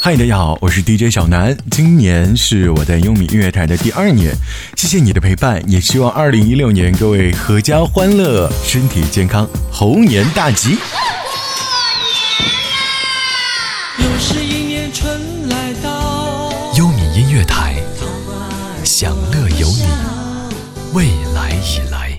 嗨，大家好，我是 DJ 小南。今年是我在优米音乐台的第二年，谢谢你的陪伴，也希望二零一六年各位阖家欢乐，身体健康，猴年大吉。又是一年春来到，优米音乐台，享乐有你，未来已来。